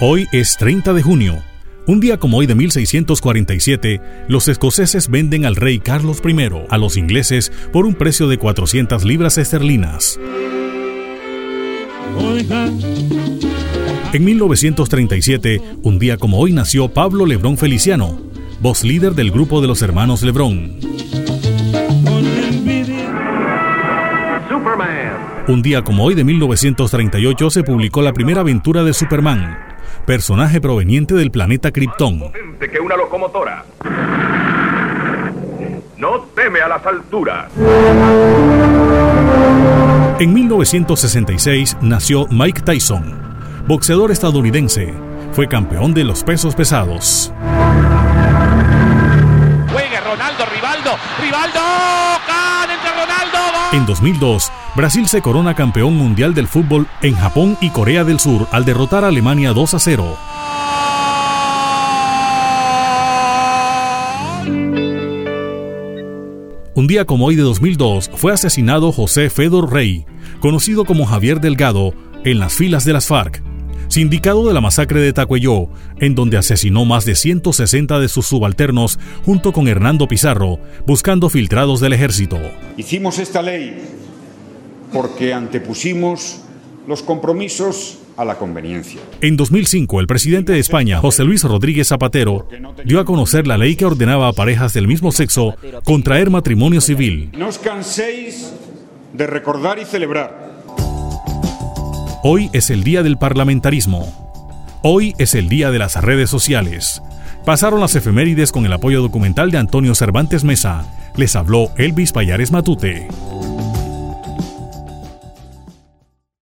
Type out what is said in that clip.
Hoy es 30 de junio. Un día como hoy de 1647, los escoceses venden al rey Carlos I a los ingleses por un precio de 400 libras esterlinas. En 1937, un día como hoy nació Pablo Lebrón Feliciano, voz líder del grupo de los hermanos Lebrón. Un día como hoy de 1938 se publicó la primera aventura de Superman, personaje proveniente del planeta Krypton. que una locomotora. No teme a las alturas. En 1966 nació Mike Tyson, boxeador estadounidense. Fue campeón de los pesos pesados. Juega Ronaldo, Rivaldo, Rivaldo. En 2002, Brasil se corona campeón mundial del fútbol en Japón y Corea del Sur al derrotar a Alemania 2 a 0. Un día como hoy de 2002 fue asesinado José Fedor Rey, conocido como Javier Delgado, en las filas de las FARC, sindicado de la masacre de Tacuelló, en donde asesinó más de 160 de sus subalternos junto con Hernando Pizarro, buscando filtrados del ejército. Hicimos esta ley porque antepusimos los compromisos a la conveniencia. En 2005, el presidente de España, José Luis Rodríguez Zapatero, dio a conocer la ley que ordenaba a parejas del mismo sexo contraer matrimonio civil. No os canséis de recordar y celebrar. Hoy es el día del parlamentarismo. Hoy es el día de las redes sociales. Pasaron las efemérides con el apoyo documental de Antonio Cervantes Mesa. Les habló Elvis Payares Matute.